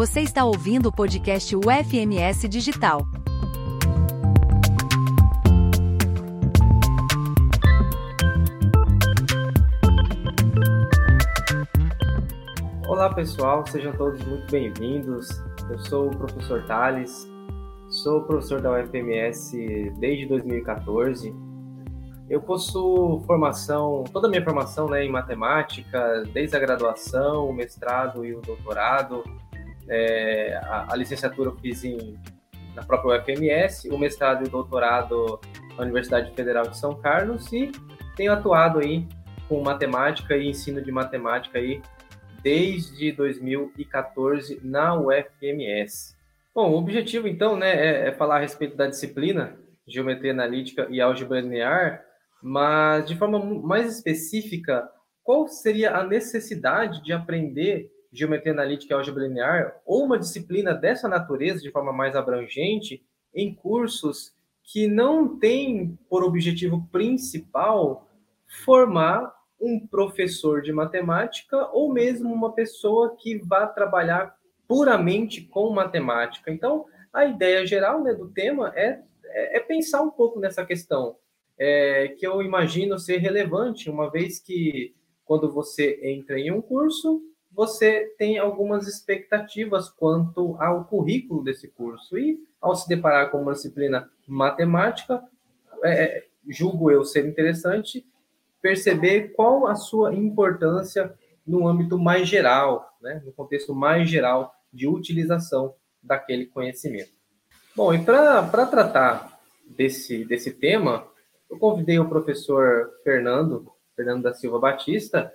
Você está ouvindo o podcast UFMS Digital. Olá pessoal, sejam todos muito bem-vindos. Eu sou o professor Thales, sou professor da UFMS desde 2014. Eu possuo formação, toda a minha formação né, em matemática, desde a graduação, o mestrado e o doutorado. É, a, a, licenciatura eu fiz em, na própria UFMS, o mestrado e o doutorado na Universidade Federal de São Carlos e tenho atuado aí com matemática e ensino de matemática aí desde 2014 na UFMS. Bom, o objetivo então né, é, é falar a respeito da disciplina Geometria Analítica e Álgebra Linear, mas de forma mais específica, qual seria a necessidade de aprender geometria analítica e álgebra linear ou uma disciplina dessa natureza de forma mais abrangente em cursos que não têm por objetivo principal formar um professor de matemática ou mesmo uma pessoa que vá trabalhar puramente com matemática. Então, a ideia geral né, do tema é, é, é pensar um pouco nessa questão, é, que eu imagino ser relevante, uma vez que quando você entra em um curso, você tem algumas expectativas quanto ao currículo desse curso. E ao se deparar com uma disciplina matemática, é, julgo eu ser interessante perceber qual a sua importância no âmbito mais geral, né, no contexto mais geral de utilização daquele conhecimento. Bom, e para tratar desse, desse tema, eu convidei o professor Fernando, Fernando da Silva Batista,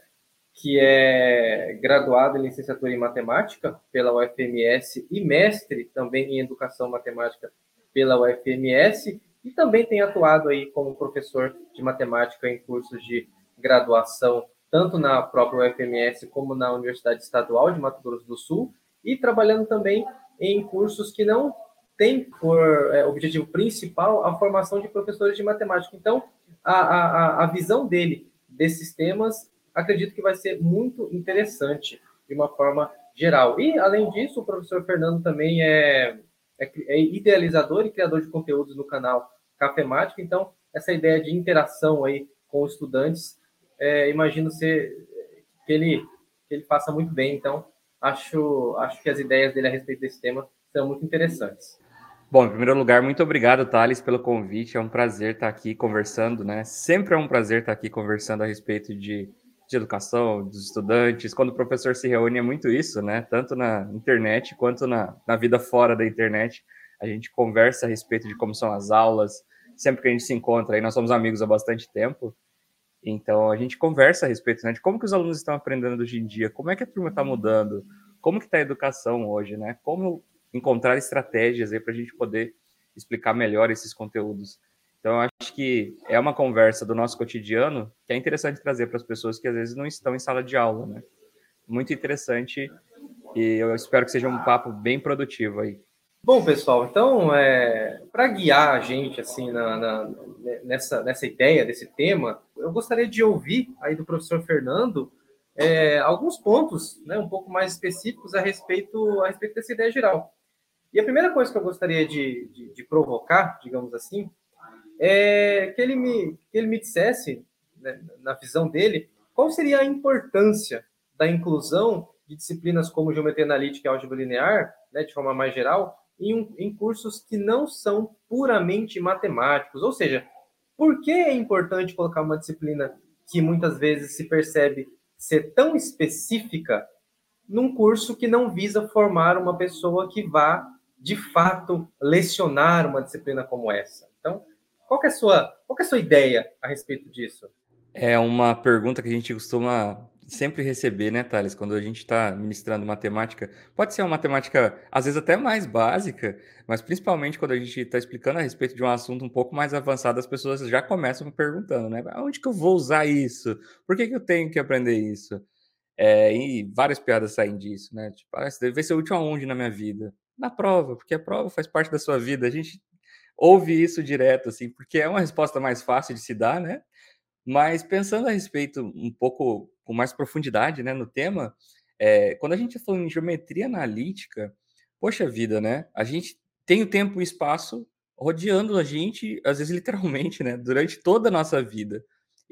que é graduado em licenciatura em matemática pela UFMS e mestre também em educação matemática pela UFMS e também tem atuado aí como professor de matemática em cursos de graduação tanto na própria UFMS como na Universidade Estadual de Mato Grosso do Sul e trabalhando também em cursos que não têm por é, objetivo principal a formação de professores de matemática. Então, a, a, a visão dele desses temas acredito que vai ser muito interessante de uma forma geral. E, além disso, o professor Fernando também é, é, é idealizador e criador de conteúdos no canal Cafemático, então, essa ideia de interação aí com os estudantes, é, imagino ser que ele, que ele faça muito bem, então, acho, acho que as ideias dele a respeito desse tema são muito interessantes. Bom, em primeiro lugar, muito obrigado, Thales, pelo convite. É um prazer estar aqui conversando, né? Sempre é um prazer estar aqui conversando a respeito de de educação dos estudantes. Quando o professor se reúne, é muito isso, né? Tanto na internet quanto na, na vida fora da internet. A gente conversa a respeito de como são as aulas. Sempre que a gente se encontra, aí nós somos amigos há bastante tempo. Então, a gente conversa a respeito né, de como que os alunos estão aprendendo hoje em dia, como é que a turma está mudando, como que está a educação hoje, né? Como encontrar estratégias aí para a gente poder explicar melhor esses conteúdos. Então, acho que é uma conversa do nosso cotidiano que é interessante trazer para as pessoas que às vezes não estão em sala de aula, né? Muito interessante e eu espero que seja um papo bem produtivo aí. Bom, pessoal, então, é, para guiar a gente assim na, na, nessa, nessa ideia desse tema, eu gostaria de ouvir aí do professor Fernando é, alguns pontos né, um pouco mais específicos a respeito, a respeito dessa ideia geral. E a primeira coisa que eu gostaria de, de, de provocar, digamos assim, é que ele me, que ele me dissesse, né, na visão dele, qual seria a importância da inclusão de disciplinas como geometria analítica e álgebra linear, né, de forma mais geral, em, em cursos que não são puramente matemáticos. Ou seja, por que é importante colocar uma disciplina que muitas vezes se percebe ser tão específica num curso que não visa formar uma pessoa que vá, de fato, lecionar uma disciplina como essa? Qual é a sua, qual é a sua ideia a respeito disso? É uma pergunta que a gente costuma sempre receber, né, Thales, quando a gente está ministrando matemática. Pode ser uma matemática, às vezes, até mais básica, mas principalmente quando a gente está explicando a respeito de um assunto um pouco mais avançado, as pessoas já começam perguntando, né? Onde que eu vou usar isso? Por que, que eu tenho que aprender isso? É, e várias piadas saem disso, né? Tipo, ah, isso deve ser útil aonde na minha vida? Na prova, porque a prova faz parte da sua vida. A gente ouve isso direto, assim, porque é uma resposta mais fácil de se dar, né? Mas pensando a respeito um pouco com mais profundidade, né, no tema, É, quando a gente falando em geometria analítica, poxa vida, né? A gente tem o tempo e o espaço rodeando a gente, às vezes literalmente, né? Durante toda a nossa vida.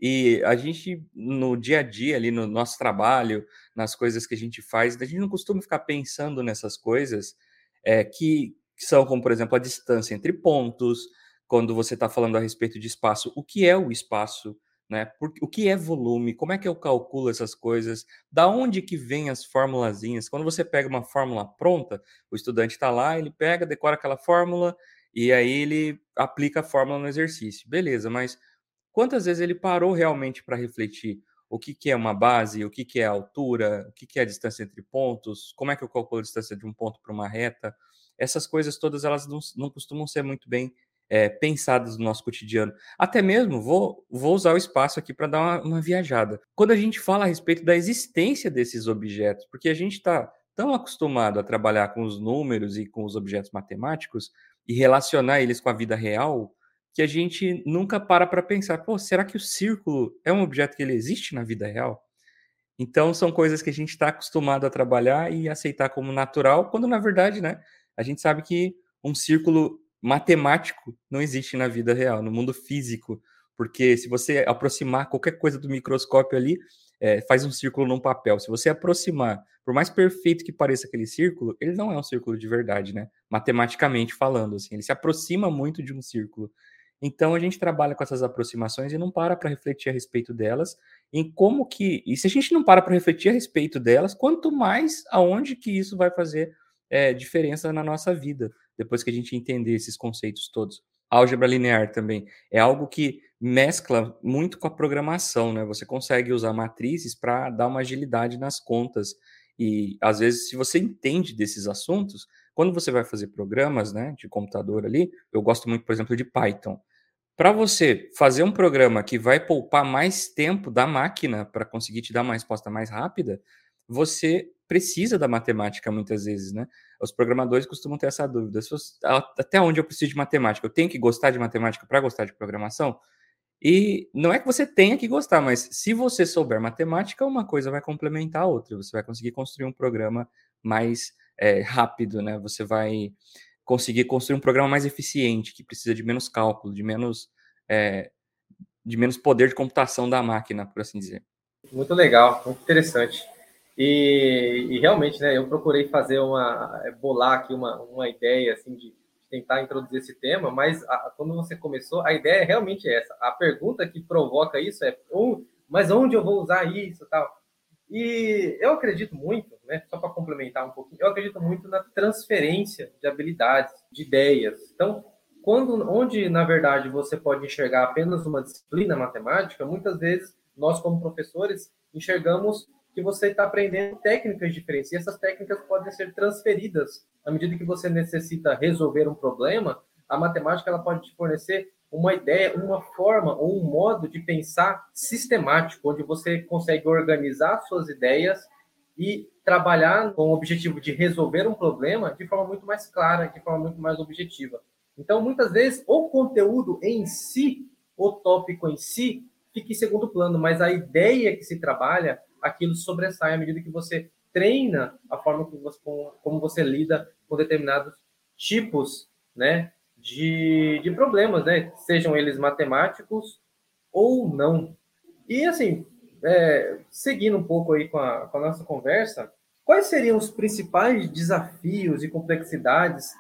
E a gente, no dia a dia, ali no nosso trabalho, nas coisas que a gente faz, a gente não costuma ficar pensando nessas coisas é, que, que são, como por exemplo, a distância entre pontos, quando você está falando a respeito de espaço, o que é o espaço? Né? O que é volume? Como é que eu calculo essas coisas? Da onde que vem as formulazinhas? Quando você pega uma fórmula pronta, o estudante está lá, ele pega, decora aquela fórmula e aí ele aplica a fórmula no exercício. Beleza, mas quantas vezes ele parou realmente para refletir o que, que é uma base, o que, que é a altura, o que, que é a distância entre pontos, como é que eu calculo a distância de um ponto para uma reta? Essas coisas todas elas não, não costumam ser muito bem é, pensadas no nosso cotidiano. Até mesmo, vou, vou usar o espaço aqui para dar uma, uma, viajada. Quando a gente fala a respeito da existência desses objetos, porque a gente está tão acostumado a trabalhar com os números e com os objetos matemáticos e relacionar eles com a vida real, que a gente nunca para para pensar, pô, será que o círculo é um objeto que ele existe na vida real? Então, são coisas que a gente está acostumado a trabalhar e aceitar como natural, quando na verdade, né, a gente sabe que um círculo matemático não existe na vida real, no mundo físico, porque se você aproximar qualquer coisa do microscópio ali, é, faz um círculo num papel. Se você aproximar, por mais perfeito que pareça aquele círculo, ele não é um círculo de verdade, né? Matematicamente falando, assim, ele se aproxima muito de um círculo. Então a gente trabalha com essas aproximações e não para para refletir a respeito delas, em como que e se a gente não para para refletir a respeito delas, quanto mais aonde que isso vai fazer é, diferença na nossa vida depois que a gente entender esses conceitos todos. Álgebra linear também é algo que mescla muito com a programação, né? Você consegue usar matrizes para dar uma agilidade nas contas. E às vezes, se você entende desses assuntos, quando você vai fazer programas, né, de computador ali, eu gosto muito, por exemplo, de Python. Para você fazer um programa que vai poupar mais tempo da máquina para conseguir te dar uma resposta mais rápida, você precisa da matemática muitas vezes, né? Os programadores costumam ter essa dúvida. Até onde eu preciso de matemática? Eu tenho que gostar de matemática para gostar de programação? E não é que você tenha que gostar, mas se você souber matemática, uma coisa vai complementar a outra. Você vai conseguir construir um programa mais é, rápido, né? Você vai conseguir construir um programa mais eficiente, que precisa de menos cálculo, de menos, é, de menos poder de computação da máquina, por assim dizer. Muito legal, muito interessante. E, e, realmente, né, eu procurei fazer uma, é, bolar aqui uma, uma ideia, assim, de tentar introduzir esse tema, mas a, quando você começou, a ideia é realmente essa. A pergunta que provoca isso é, oh, mas onde eu vou usar isso tal? E eu acredito muito, né, só para complementar um pouquinho, eu acredito muito na transferência de habilidades, de ideias. Então, quando, onde, na verdade, você pode enxergar apenas uma disciplina matemática, muitas vezes nós, como professores, enxergamos que você está aprendendo técnicas diferentes. E essas técnicas podem ser transferidas. À medida que você necessita resolver um problema, a matemática ela pode te fornecer uma ideia, uma forma ou um modo de pensar sistemático, onde você consegue organizar suas ideias e trabalhar com o objetivo de resolver um problema de forma muito mais clara, de forma muito mais objetiva. Então, muitas vezes, o conteúdo em si, o tópico em si, fica em segundo plano, mas a ideia que se trabalha, aquilo sobressai à medida que você treina a forma como você, como você lida com determinados tipos né, de, de problemas, né, sejam eles matemáticos ou não. E assim, é, seguindo um pouco aí com a, com a nossa conversa, quais seriam os principais desafios e complexidades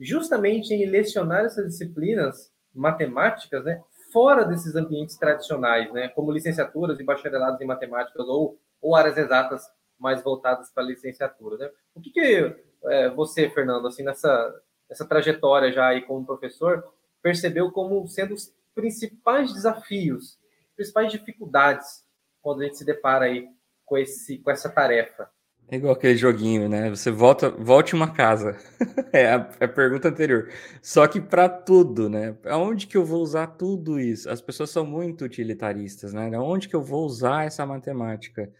justamente em lecionar essas disciplinas matemáticas, né, fora desses ambientes tradicionais, né, como licenciaturas e bacharelados em matemáticas ou ou áreas exatas mais voltadas para a licenciatura. Né? O que, que é, você, Fernando, assim, nessa, nessa trajetória já aí como professor, percebeu como sendo os principais desafios, principais dificuldades quando a gente se depara aí com, esse, com essa tarefa? É igual aquele joguinho, né? Você volta, volte uma casa. é, a, é a, pergunta anterior. Só que para tudo, né? Aonde que eu vou usar tudo isso? As pessoas são muito utilitaristas, né? Aonde que eu vou usar essa matemática?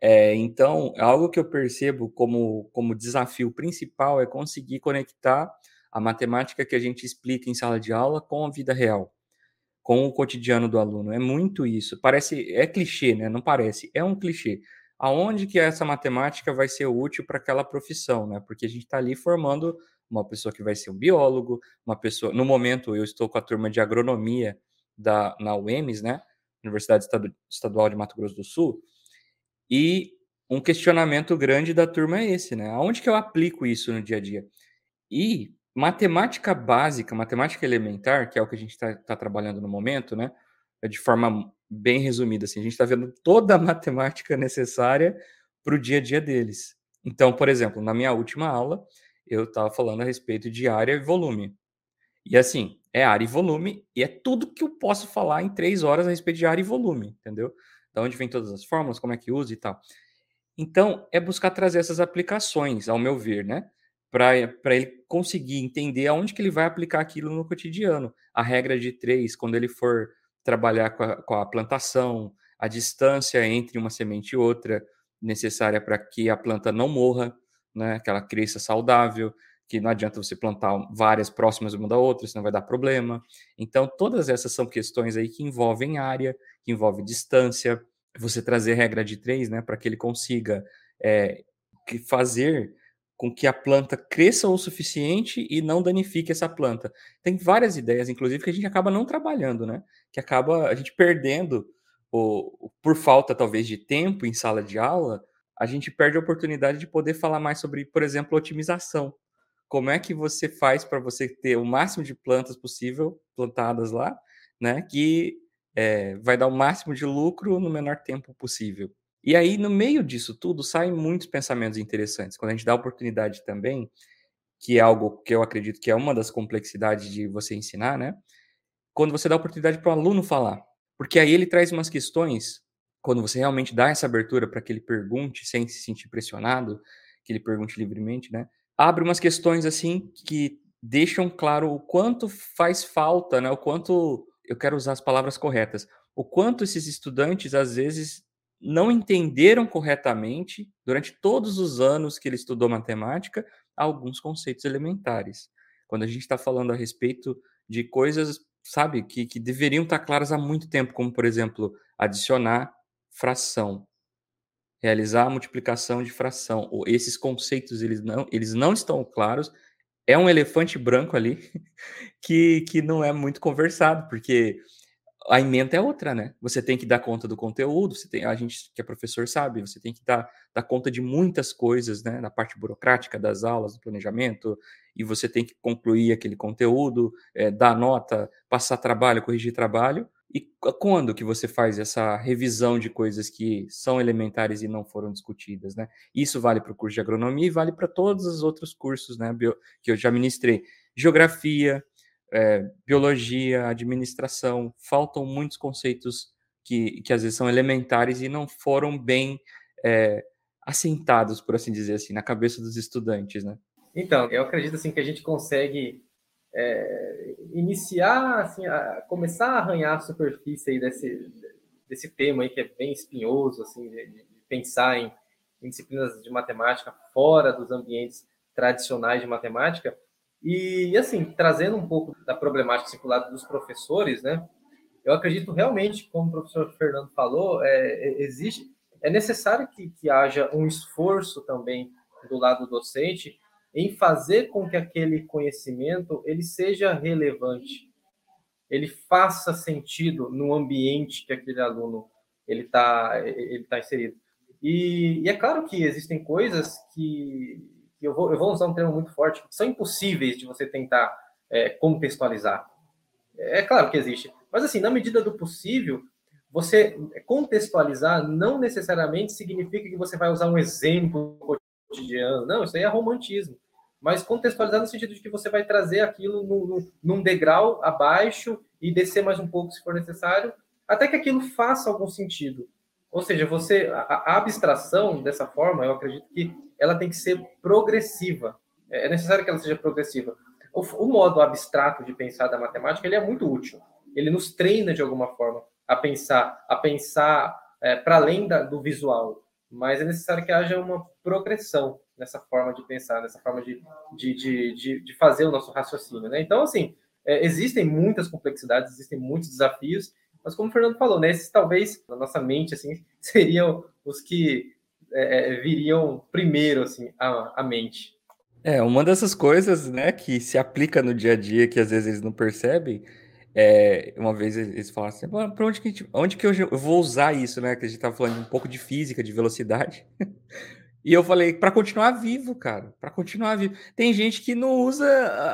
É, então, algo que eu percebo como, como desafio principal é conseguir conectar a matemática que a gente explica em sala de aula com a vida real, com o cotidiano do aluno. É muito isso. Parece, é clichê, né? Não parece, é um clichê. Aonde que essa matemática vai ser útil para aquela profissão, né? Porque a gente está ali formando uma pessoa que vai ser um biólogo, uma pessoa. No momento, eu estou com a turma de agronomia da na UEMS, né? Universidade Estadual de Mato Grosso do Sul. E um questionamento grande da turma é esse, né? Aonde que eu aplico isso no dia a dia? E matemática básica, matemática elementar, que é o que a gente está tá trabalhando no momento, né? De forma bem resumida, assim, a gente está vendo toda a matemática necessária para o dia a dia deles. Então, por exemplo, na minha última aula, eu estava falando a respeito de área e volume. E assim, é área e volume, e é tudo que eu posso falar em três horas a respeito de área e volume, entendeu? Da onde vem todas as fórmulas, como é que usa e tal. Então, é buscar trazer essas aplicações, ao meu ver, né? Para ele conseguir entender aonde que ele vai aplicar aquilo no cotidiano. A regra de três, quando ele for trabalhar com a, com a plantação, a distância entre uma semente e outra, necessária para que a planta não morra, né? Que ela cresça saudável, que não adianta você plantar várias próximas uma da outra, senão vai dar problema. Então, todas essas são questões aí que envolvem área, que envolvem distância, você trazer regra de três, né, para que ele consiga é, fazer com que a planta cresça o suficiente e não danifique essa planta. Tem várias ideias, inclusive, que a gente acaba não trabalhando, né? Que acaba a gente perdendo, o, por falta talvez de tempo em sala de aula, a gente perde a oportunidade de poder falar mais sobre, por exemplo, otimização. Como é que você faz para você ter o máximo de plantas possível plantadas lá, né? Que é, vai dar o máximo de lucro no menor tempo possível. E aí, no meio disso tudo, saem muitos pensamentos interessantes. Quando a gente dá oportunidade também, que é algo que eu acredito que é uma das complexidades de você ensinar, né? Quando você dá oportunidade para o aluno falar. Porque aí ele traz umas questões, quando você realmente dá essa abertura para que ele pergunte sem se sentir pressionado, que ele pergunte livremente, né? Abre umas questões assim que deixam claro o quanto faz falta, né? O quanto eu quero usar as palavras corretas, o quanto esses estudantes às vezes não entenderam corretamente durante todos os anos que ele estudou matemática alguns conceitos elementares. Quando a gente está falando a respeito de coisas, sabe, que, que deveriam estar tá claras há muito tempo, como por exemplo adicionar fração, realizar a multiplicação de fração. Ou esses conceitos eles não, eles não estão claros é um elefante branco ali que, que não é muito conversado, porque a emenda é outra, né? Você tem que dar conta do conteúdo, você tem, a gente que é professor sabe, você tem que dar, dar conta de muitas coisas, né? Na parte burocrática das aulas, do planejamento, e você tem que concluir aquele conteúdo, é, dar nota, passar trabalho, corrigir trabalho. E quando que você faz essa revisão de coisas que são elementares e não foram discutidas, né? Isso vale para o curso de agronomia e vale para todos os outros cursos, né? Que eu já ministrei. Geografia, é, biologia, administração, faltam muitos conceitos que, que às vezes são elementares e não foram bem é, assentados, por assim dizer assim, na cabeça dos estudantes, né? Então, eu acredito assim que a gente consegue é, iniciar, assim, a, começar a arranhar a superfície aí desse, desse tema aí que é bem espinhoso, assim, de, de pensar em, em, disciplinas de matemática fora dos ambientes tradicionais de matemática e, assim, trazendo um pouco da problemática circulada dos professores, né? Eu acredito realmente, como o professor Fernando falou, é, é, existe, é necessário que, que haja um esforço também do lado docente em fazer com que aquele conhecimento ele seja relevante, ele faça sentido no ambiente que aquele aluno ele está ele tá inserido. E, e, é claro que existem coisas que eu, vou, eu vou usar um termo muito forte, são impossíveis de você tentar é, contextualizar. É claro que existe, mas assim, na medida do possível, você contextualizar não necessariamente significa que você vai usar um exemplo cotidiano. Não, isso aí é romantismo mas contextualizar no sentido de que você vai trazer aquilo no, no, num degrau abaixo e descer mais um pouco se for necessário, até que aquilo faça algum sentido. Ou seja, você a, a abstração dessa forma, eu acredito que ela tem que ser progressiva. É, é necessário que ela seja progressiva. O, o modo abstrato de pensar da matemática ele é muito útil. Ele nos treina de alguma forma a pensar, a pensar é, para além da, do visual. Mas é necessário que haja uma progressão nessa forma de pensar, nessa forma de, de, de, de, de fazer o nosso raciocínio. Né? Então, assim, é, existem muitas complexidades, existem muitos desafios, mas como o Fernando falou, né, esses talvez, na nossa mente, assim, seriam os que é, é, viriam primeiro assim à, à mente? É, uma dessas coisas, né, que se aplica no dia a dia, que às vezes eles não percebem, é, uma vez eles falaram assim, para onde que, gente, onde que eu, eu, vou usar isso, né, que a gente tava falando um pouco de física, de velocidade, E eu falei, para continuar vivo, cara, para continuar vivo. Tem gente que não usa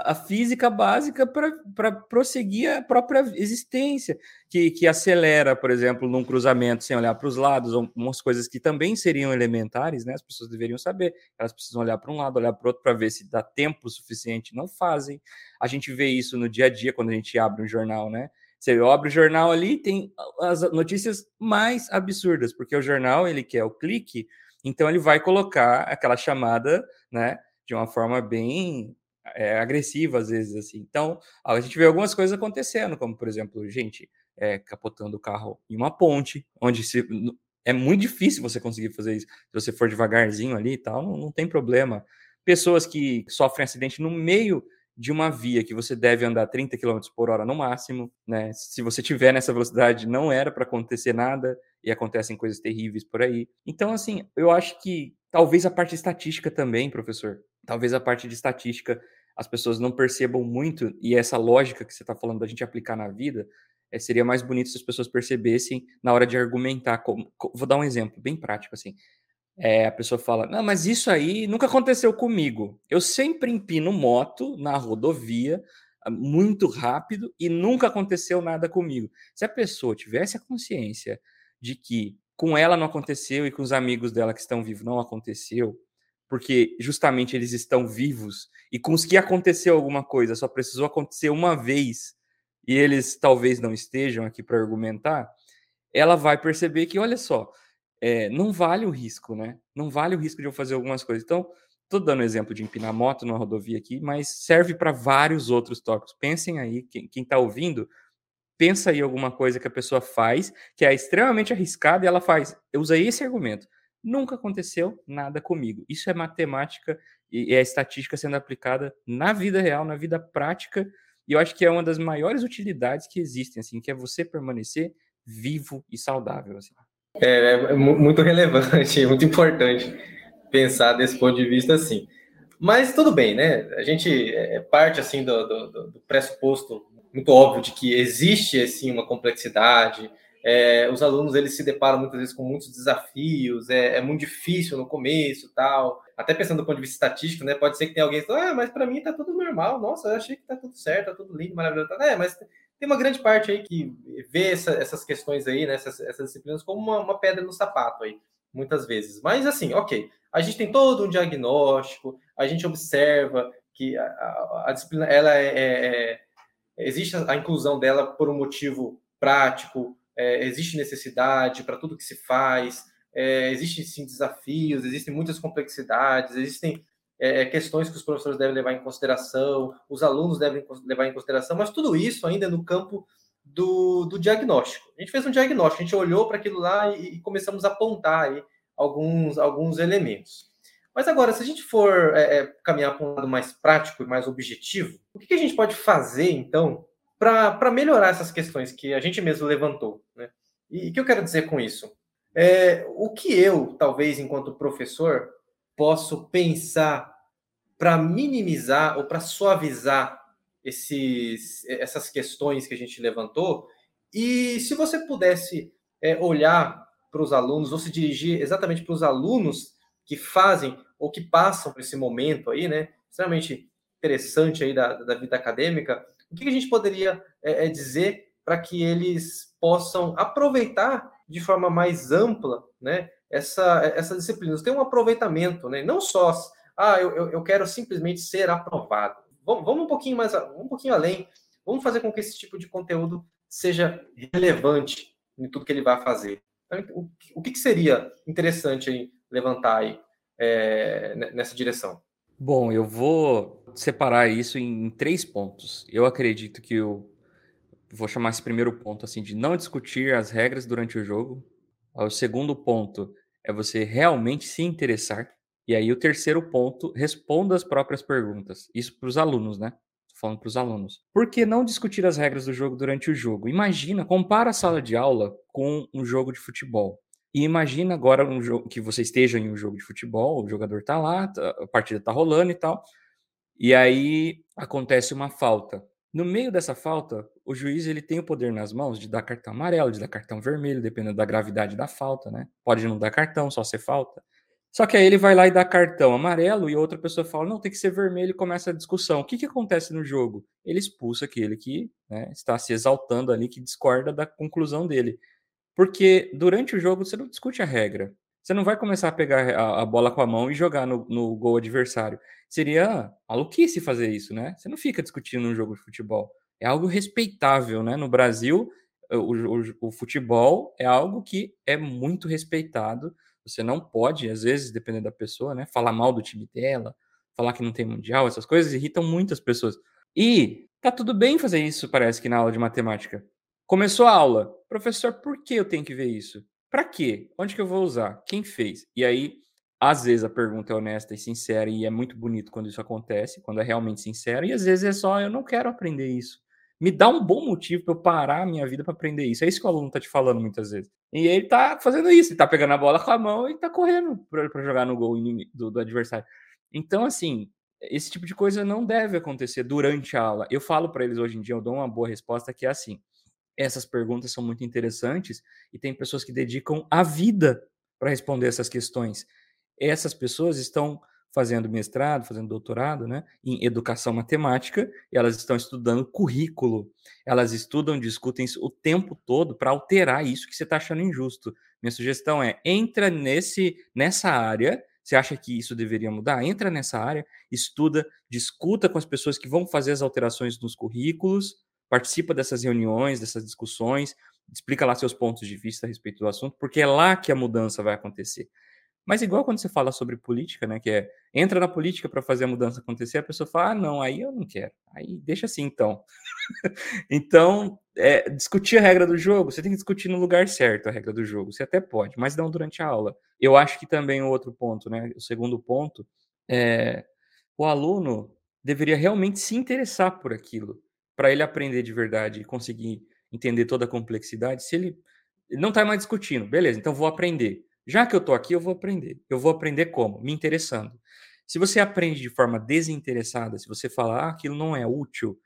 a, física básica para prosseguir a própria existência, que, que acelera, por exemplo, num cruzamento sem olhar para os lados, umas coisas que também seriam elementares, né? As pessoas deveriam saber. Elas precisam olhar para um lado, olhar para o outro para ver se dá tempo suficiente. Não fazem. A gente vê isso no dia a dia quando a gente abre um jornal, né? Você abre o jornal ali, tem as notícias mais absurdas, porque o jornal ele quer o clique então ele vai colocar aquela chamada, né, de uma forma bem é, agressiva às vezes assim. Então a gente vê algumas coisas acontecendo, como por exemplo, gente é, capotando o carro em uma ponte, onde se, é muito difícil você conseguir fazer isso. Se você for devagarzinho ali e tal, não, não tem problema. Pessoas que sofrem acidente no meio de uma via que você deve andar 30 km por hora no máximo, né? Se você tiver nessa velocidade, não era para acontecer nada e acontecem coisas terríveis por aí. Então, assim, eu acho que talvez a parte estatística também, professor, talvez a parte de estatística as pessoas não percebam muito e essa lógica que você está falando da gente aplicar na vida é, seria mais bonito se as pessoas percebessem na hora de argumentar. Como, vou dar um exemplo bem prático assim. É, a pessoa fala: Não, mas isso aí nunca aconteceu comigo. Eu sempre empino moto na rodovia ah, muito rápido e nunca aconteceu nada comigo. Se a pessoa tivesse a consciência de que com ela não aconteceu e com os amigos dela que estão vivos não aconteceu, porque justamente eles estão vivos e com os que aconteceu alguma coisa só precisou acontecer uma vez e eles talvez não estejam aqui para argumentar, ela vai perceber que, olha só, é, não vale o risco, né? Não vale o risco de eu fazer algumas coisas. Então, estou dando exemplo de empinar moto numa rodovia aqui, mas serve para vários outros tópicos. Pensem aí, quem está ouvindo, pensa aí alguma coisa que a pessoa faz que é extremamente arriscada e ela faz. Eu usei esse argumento. Nunca aconteceu nada comigo. Isso é matemática e é estatística sendo aplicada na vida real, na vida prática. E eu acho que é uma das maiores utilidades que existem, assim, que é você permanecer vivo e saudável. Assim. É, é muito relevante, muito importante pensar desse ponto de vista assim. Mas tudo bem, né? A gente é, parte assim do, do, do pressuposto muito óbvio de que existe assim uma complexidade. É, os alunos eles se deparam muitas vezes com muitos desafios, é, é, muito difícil no começo, tal. Até pensando do ponto de vista estatístico, né? Pode ser que tenha alguém que fale, ah, mas para mim tá tudo normal. Nossa, eu achei que tá tudo certo, tá tudo lindo, maravilhoso. É, mas tem uma grande parte aí que vê essa, essas questões aí, né, essas, essas disciplinas, como uma, uma, pedra no sapato aí, muitas vezes. Mas assim, ok, a gente tem todo um diagnóstico, a gente observa que a, a, a disciplina, ela é, é, é, existe a inclusão dela por um motivo prático, é, existe necessidade para tudo que se faz, é, existem sim desafios, existem muitas complexidades, existem é, é, questões que os professores devem levar em consideração, os alunos devem levar em consideração, mas tudo isso ainda no campo do, do diagnóstico. A gente fez um diagnóstico, a gente olhou para aquilo lá e, e, começamos a apontar aí alguns, alguns elementos. Mas agora, se a gente for é, é caminhar para um lado mais prático e mais objetivo, o que, que a gente pode fazer, então, para melhorar essas questões que a gente mesmo levantou? Né? E o que eu quero dizer com isso? É, o que eu, talvez, enquanto professor, posso pensar para minimizar ou para suavizar esses, essas questões que a gente levantou. E se você pudesse é, olhar para os alunos ou se dirigir exatamente para os alunos que fazem ou que passam por esse momento aí, né, extremamente interessante aí da, da vida acadêmica, o que a gente poderia é, é dizer para que eles possam aproveitar de forma mais ampla, né, essa, essa disciplina, tem um aproveitamento, né, não só ah, eu, eu quero simplesmente ser aprovado. Vamos, vamos um pouquinho mais, um pouquinho além. Vamos fazer com que esse tipo de conteúdo seja relevante em tudo que ele vai fazer. Então, o, que, que, seria interessante aí, levantar aí é, nessa direção? Bom, eu vou separar isso em três pontos. Eu acredito que eu vou chamar esse primeiro ponto assim de não discutir as regras durante o jogo. O segundo ponto é você realmente se interessar e aí o terceiro ponto, responda as próprias perguntas. Isso para os alunos, né? Tô falando para os alunos. Por que não discutir as regras do jogo durante o jogo? Imagina, compara a sala de aula com um jogo de futebol. E imagina agora um jogo que você esteja em um jogo de futebol, o jogador está lá, tá, a partida está rolando e tal, e aí acontece uma falta. No meio dessa falta, o juiz ele tem o poder nas mãos de dar cartão amarelo, de dar cartão vermelho, dependendo da gravidade da falta, né? Pode não dar cartão, só ser falta. Só que aí ele vai lá e dá cartão amarelo e outra pessoa fala, não, tem que ser vermelho e começa a discussão. O que, que acontece no jogo? Ele expulsa aquele que né, está se exaltando ali, que discorda da conclusão dele. Porque durante o jogo você não discute a regra. Você não vai começar a pegar a, a bola com a mão e jogar no, no, gol adversário. Seria maluquice fazer isso, né? Você não fica discutindo um jogo de futebol. É algo respeitável, né? No Brasil, o, o, o futebol é algo que é muito respeitado. Você não pode, às vezes, dependendo da pessoa, né? Falar mal do time dela, falar que não tem mundial, essas coisas irritam muitas pessoas. E tá tudo bem fazer isso, parece que na aula de matemática. Começou a aula. Professor, por que eu tenho que ver isso? Para quê? Onde que eu vou usar? Quem fez? E aí, às vezes a pergunta é honesta e sincera e é muito bonito quando isso acontece, quando é realmente sincero, e às vezes é só eu não quero aprender isso. Me dá um bom motivo para eu parar a minha vida para aprender isso. É isso que o aluno tá te falando muitas vezes. E ele tá fazendo isso, ele tá pegando a bola com a mão e tá correndo para jogar no gol do, do adversário. Então, assim, esse tipo de coisa não deve acontecer durante a aula. Eu falo para eles hoje em dia, eu dou uma boa resposta que é assim: essas perguntas são muito interessantes e tem pessoas que dedicam a vida para responder essas questões. Essas pessoas estão fazendo mestrado, fazendo doutorado, né, em educação matemática, elas estão estudando currículo. Elas estudam, discutem o tempo todo para alterar isso que você está achando injusto. Minha sugestão é entra nesse nessa área. Você acha que isso deveria mudar? Entra nessa área, estuda, discuta com as pessoas que vão fazer as alterações nos currículos, participa dessas reuniões, dessas discussões, explica lá seus pontos de vista a respeito do assunto, porque é lá que a mudança vai acontecer. Mas igual quando você fala sobre política, né, que é entra na política para fazer a mudança acontecer, a pessoa fala: "Ah, não, aí eu não quero". Aí deixa assim então. então, é, discutir a regra do jogo, você tem que discutir no lugar certo a regra do jogo. Você até pode, mas não durante a aula. Eu acho que também o outro ponto, né, o segundo ponto é o aluno deveria realmente se interessar por aquilo para ele aprender de verdade e conseguir entender toda a complexidade, se ele, não está mais discutindo, beleza, então vou aprender. Já que eu estou aqui, eu vou aprender. Eu vou aprender como? Me interessando. Se você aprende de forma desinteressada, se você falar ah, aquilo não é útil,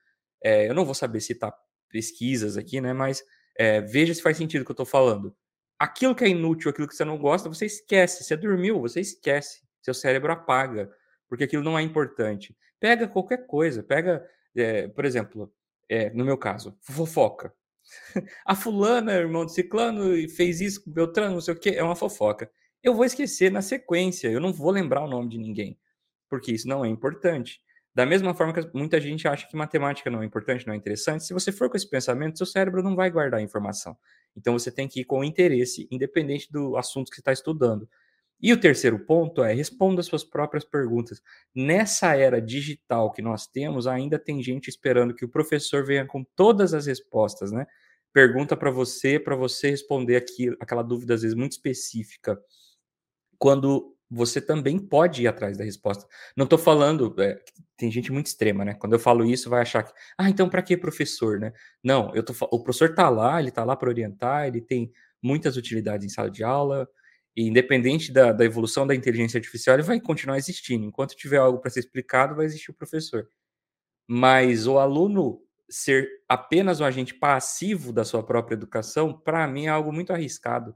é, eu não vou saber citar pesquisas aqui, né? Mas é, veja se faz sentido o que eu estou falando. Aquilo que é inútil, aquilo que você não gosta, você esquece. Você dormiu, você esquece. Seu cérebro apaga, porque aquilo não é importante. Pega qualquer coisa, pega, é, por exemplo, é, no meu caso, fofoca. A fulana, irmão do ciclano, e fez isso com Beltrano, não sei o que, é uma fofoca. Eu vou esquecer na sequência, eu não vou lembrar o nome de ninguém, porque isso não é importante. Da mesma forma que muita gente acha que matemática não é importante, não é interessante, se você for com esse pensamento, seu cérebro não vai guardar a informação. Então você tem que ir com interesse, independente do assunto que você está estudando. E o terceiro ponto é responda suas próprias perguntas. Nessa era digital que nós temos, ainda tem gente esperando que o professor venha com todas as respostas, né? Pergunta para você, para você responder aquela dúvida às vezes muito específica. Quando você também pode ir atrás da resposta. Não estou falando, é, tem gente muito extrema, né? Quando eu falo isso, vai achar que, ah, então para que professor, né? Não, eu tô, o professor está lá, ele está lá para orientar, ele tem muitas utilidades em sala de aula, e independente da, da evolução da inteligência artificial, ele vai continuar existindo. Enquanto tiver algo para ser explicado, vai existir o professor. Mas o aluno ser apenas um agente passivo da sua própria educação, para mim é algo muito arriscado,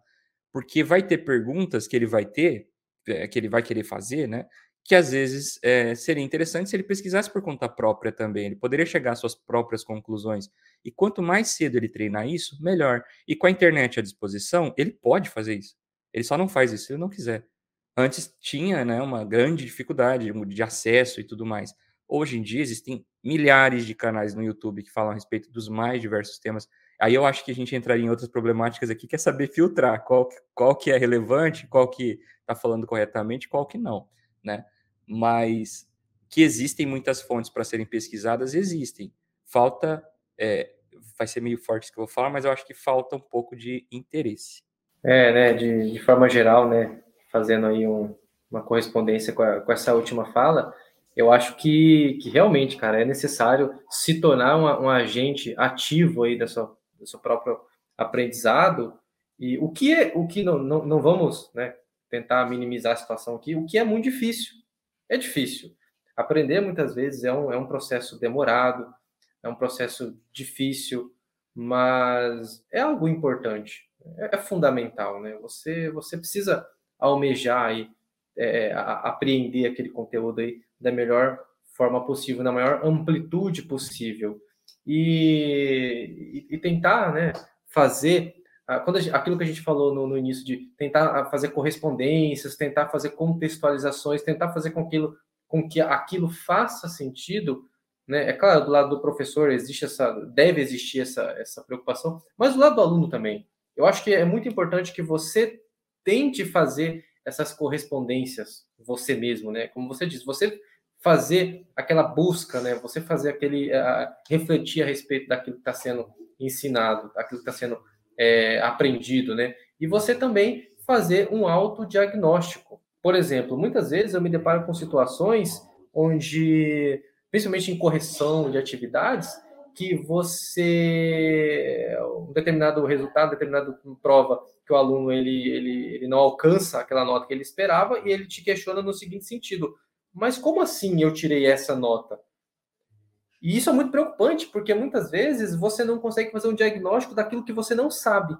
porque vai ter perguntas que ele vai ter, é, que ele vai querer fazer, né? Que às vezes é, seria interessante se ele pesquisasse por conta própria também. Ele poderia chegar às suas próprias conclusões. E quanto mais cedo ele treinar isso, melhor. E com a internet à disposição, ele pode fazer isso. Ele só não faz isso se ele não quiser. Antes tinha né, uma grande dificuldade de acesso e tudo mais. Hoje em dia existem milhares de canais no YouTube que falam a respeito dos mais diversos temas. Aí eu acho que a gente entraria em outras problemáticas aqui, que é saber filtrar qual, qual que é relevante, qual que está falando corretamente, qual que não, né? Mas que existem muitas fontes para serem pesquisadas, existem. Falta, é, vai ser meio forte isso que eu vou falar, mas eu acho que falta um pouco de interesse. É, né, de, de forma geral, né, fazendo aí um, uma correspondência com, a, com, essa última fala, eu acho que, que realmente, cara, é necessário se tornar um, um agente ativo aí da sua, do seu próprio aprendizado E o que é, o que não, não, não vamos né, tentar minimizar a situação aqui, o que é muito difícil. É difícil. Aprender muitas vezes é um, é um processo demorado, é um processo difícil, mas é algo importante, é, é fundamental, né? Você, você precisa almejar e é, apreender aquele conteúdo aí da melhor forma possível, na maior amplitude possível e, e, e tentar, né, fazer quando gente, aquilo que a gente falou no, no, início de tentar fazer correspondências, tentar fazer contextualizações, tentar fazer com, aquilo, com que aquilo faça sentido, né? É claro, do lado do professor existe essa, deve existir essa, essa preocupação, mas do lado do aluno também. Eu acho que é muito importante que você tente fazer essas correspondências você mesmo, né? Como você disse, você fazer aquela busca, né? Você fazer aquele uh, refletir a respeito daquilo que está sendo ensinado, daquilo que está sendo é, aprendido, né? E você também fazer um autodiagnóstico. Por exemplo, muitas vezes eu me deparo com situações onde, principalmente em correção de atividades, que você um determinado resultado, determinada prova que o aluno ele, ele, ele não alcança aquela nota que ele esperava e ele te questiona no seguinte sentido: mas como assim eu tirei essa nota? E isso é muito preocupante, porque muitas vezes você não consegue fazer um diagnóstico daquilo que você não sabe.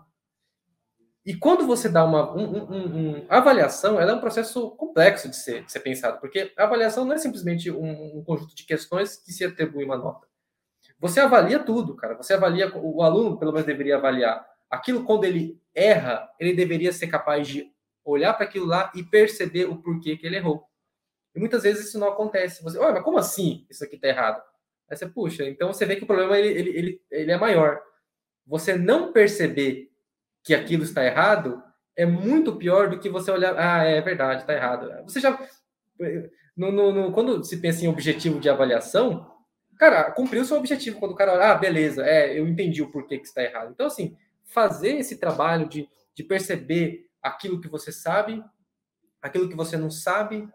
E quando você dá uma um, um, um, avaliação, ela é um processo complexo de ser, de ser pensado, porque a avaliação não é simplesmente um, conjunto de questões que se atribui uma nota. Você avalia tudo, cara. Você avalia, o aluno pelo menos deveria avaliar aquilo quando ele erra, ele deveria ser capaz de olhar para aquilo lá e perceber o porquê que ele errou. E muitas vezes isso não acontece. Você, olha, mas como assim isso aqui está errado? Aí você, puxa, então você vê que o problema ele, ele, ele, ele é maior. Você não perceber que aquilo está errado é muito pior do que você olhar, ah, é verdade, está errado. Você já. No, no, no, quando se pensa em objetivo de avaliação, cara, cumpriu seu objetivo. Quando o cara olha, ah, beleza, é, eu entendi o porquê que está errado. Então, assim, fazer esse trabalho de, de perceber aquilo que você sabe, aquilo que você não sabe,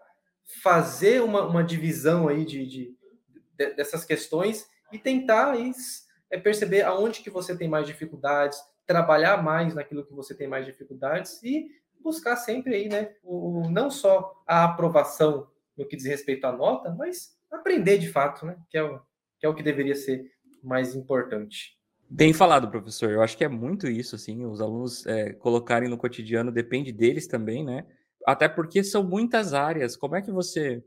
fazer uma, uma divisão aí de, de, dessas questões e tentar aí, é perceber aonde que você tem mais dificuldades, trabalhar mais naquilo que você tem mais dificuldades e buscar sempre aí, né, o, não só a aprovação no que diz respeito à nota, mas aprender de fato, né, que é o é o que deveria ser mais importante. Bem falado, professor. Eu acho que é muito isso, assim, os alunos é, colocarem no cotidiano depende deles também, né? Até porque são muitas áreas. Como é que você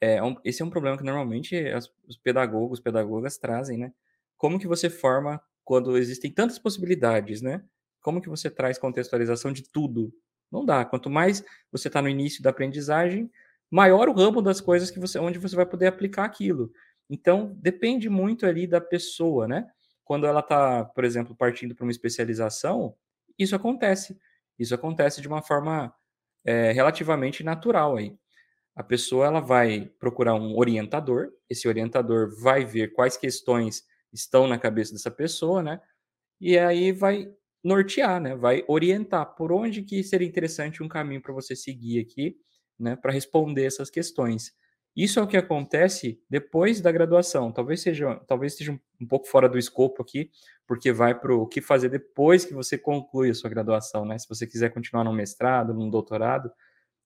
é, um, esse é um problema que normalmente as, os pedagogos, pedagogas trazem, né? Como que você forma quando existem tantas possibilidades, né? Como que você traz contextualização de tudo? Não dá. Quanto mais você está no início da aprendizagem, maior o ramo das coisas que você, onde você vai poder aplicar aquilo. Então, depende muito ali da pessoa, né? Quando ela está, por exemplo, partindo para uma especialização, isso acontece. Isso acontece de uma forma é, relativamente natural aí a pessoa ela vai procurar um orientador, esse orientador vai ver quais questões estão na cabeça dessa pessoa, né? E aí vai nortear, né? Vai orientar por onde que seria interessante um caminho para você seguir aqui, né, para responder essas questões. Isso é o que acontece depois da graduação. Talvez seja, talvez esteja um, pouco fora do escopo aqui, porque vai para o que fazer depois que você conclui a sua graduação, né? Se você quiser continuar no mestrado, no doutorado,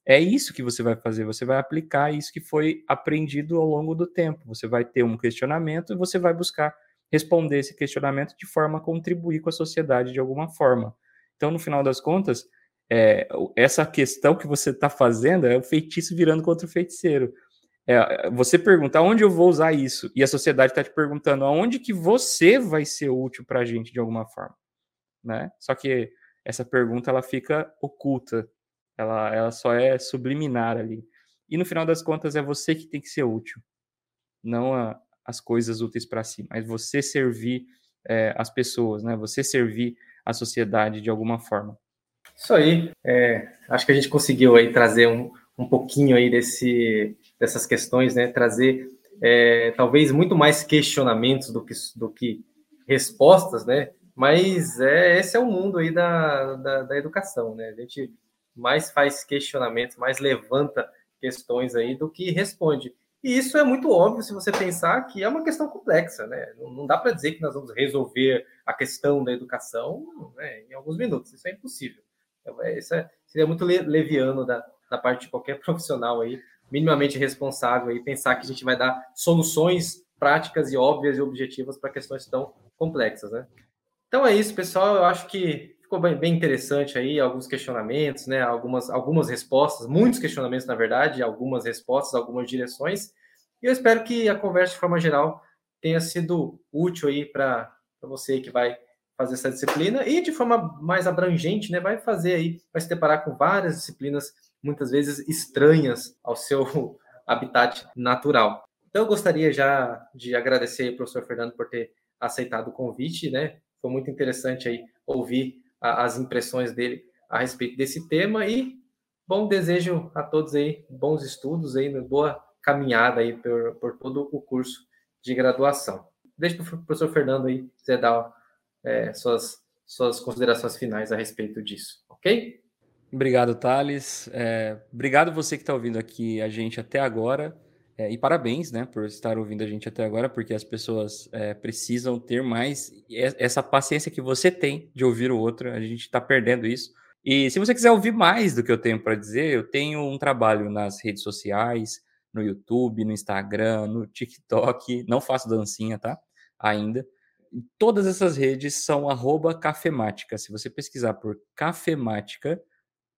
é isso que você vai fazer, você vai aplicar isso que foi aprendido ao longo do tempo. Você vai ter um questionamento e você vai buscar responder esse questionamento de forma a contribuir com a sociedade de alguma forma. Então, no final das contas, é, essa questão que você está fazendo é o feitiço virando contra o feiticeiro. É, você pergunta onde eu vou usar isso, e a sociedade está te perguntando aonde que você vai ser útil para a gente de alguma forma. Né? Só que essa pergunta ela fica oculta ela, ela só é subliminar ali. E no final das contas é você que tem que ser útil, não a, as coisas úteis para si, mas você servir é, as pessoas, né? Você servir a sociedade de alguma forma. Isso aí. É, acho que a gente conseguiu aí trazer um, um pouquinho aí desse, dessas questões, né? Trazer é, talvez muito mais questionamentos do que, do que respostas, né? Mas é, esse é o mundo aí da, da, da educação, né? A gente mais faz questionamentos, mais levanta questões aí do que responde. E isso é muito óbvio se você pensar que é uma questão complexa, né? Não, dá para dizer que nós vamos resolver a questão da educação né, em alguns minutos. Isso é impossível. É, isso é, seria muito leviano da, da parte de qualquer profissional aí, minimamente responsável, aí, pensar que a gente vai dar soluções práticas e óbvias e objetivas para questões tão complexas, né? Então é isso, pessoal. Eu acho que ficou bem, bem, interessante aí, alguns questionamentos, né? Algumas, algumas respostas, muitos questionamentos, na verdade, algumas respostas, algumas direções. E eu espero que a conversa, de forma geral, tenha sido útil aí para você que vai fazer essa disciplina e de forma mais abrangente, né? Vai fazer aí, vai se deparar com várias disciplinas, muitas vezes estranhas ao seu habitat natural. Então, eu gostaria já de agradecer ao professor Fernando por ter aceitado o convite, né? Foi muito interessante aí ouvir a, as impressões dele a respeito desse tema e bom desejo a todos aí, bons estudos aí, boa caminhada aí por, por todo o curso de graduação. Deixa para o professor Fernando aí, quiser dar é, suas, suas considerações finais a respeito disso, ok? Obrigado, Thales. É, obrigado você que está ouvindo aqui a gente até agora. É, e parabéns, né, por estar ouvindo a gente até agora, porque as pessoas é, precisam ter mais essa paciência que você tem de ouvir o outro. A gente está perdendo isso. E se você quiser ouvir mais do que eu tenho para dizer, eu tenho um trabalho nas redes sociais, no YouTube, no Instagram, no TikTok. Não faço dancinha, tá? Ainda. Todas essas redes são arroba cafemática. Se você pesquisar por cafemática,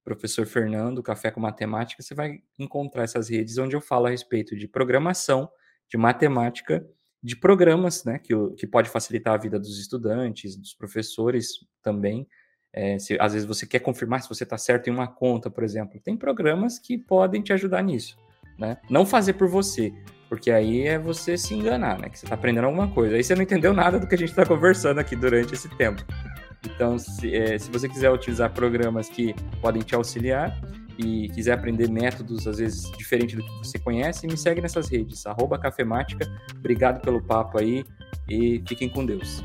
professor Fernando, Café com Matemática, você vai encontrar essas redes onde eu falo a respeito de programação, de matemática, de programas, né, que, que pode facilitar a vida dos estudantes, dos professores também. É, se, às vezes você quer confirmar se você está certo em uma conta, por exemplo, tem programas que podem te ajudar nisso, né? Não fazer por você, porque aí é você se enganar, né? Que você está aprendendo alguma coisa. Aí você não entendeu nada do que a gente está conversando aqui durante esse tempo. Então, se, é, se você quiser utilizar programas que podem te auxiliar e quiser aprender métodos, às vezes, diferente do que você conhece, me segue nessas redes, arroba Cafemática. Obrigado pelo papo aí e fiquem com Deus.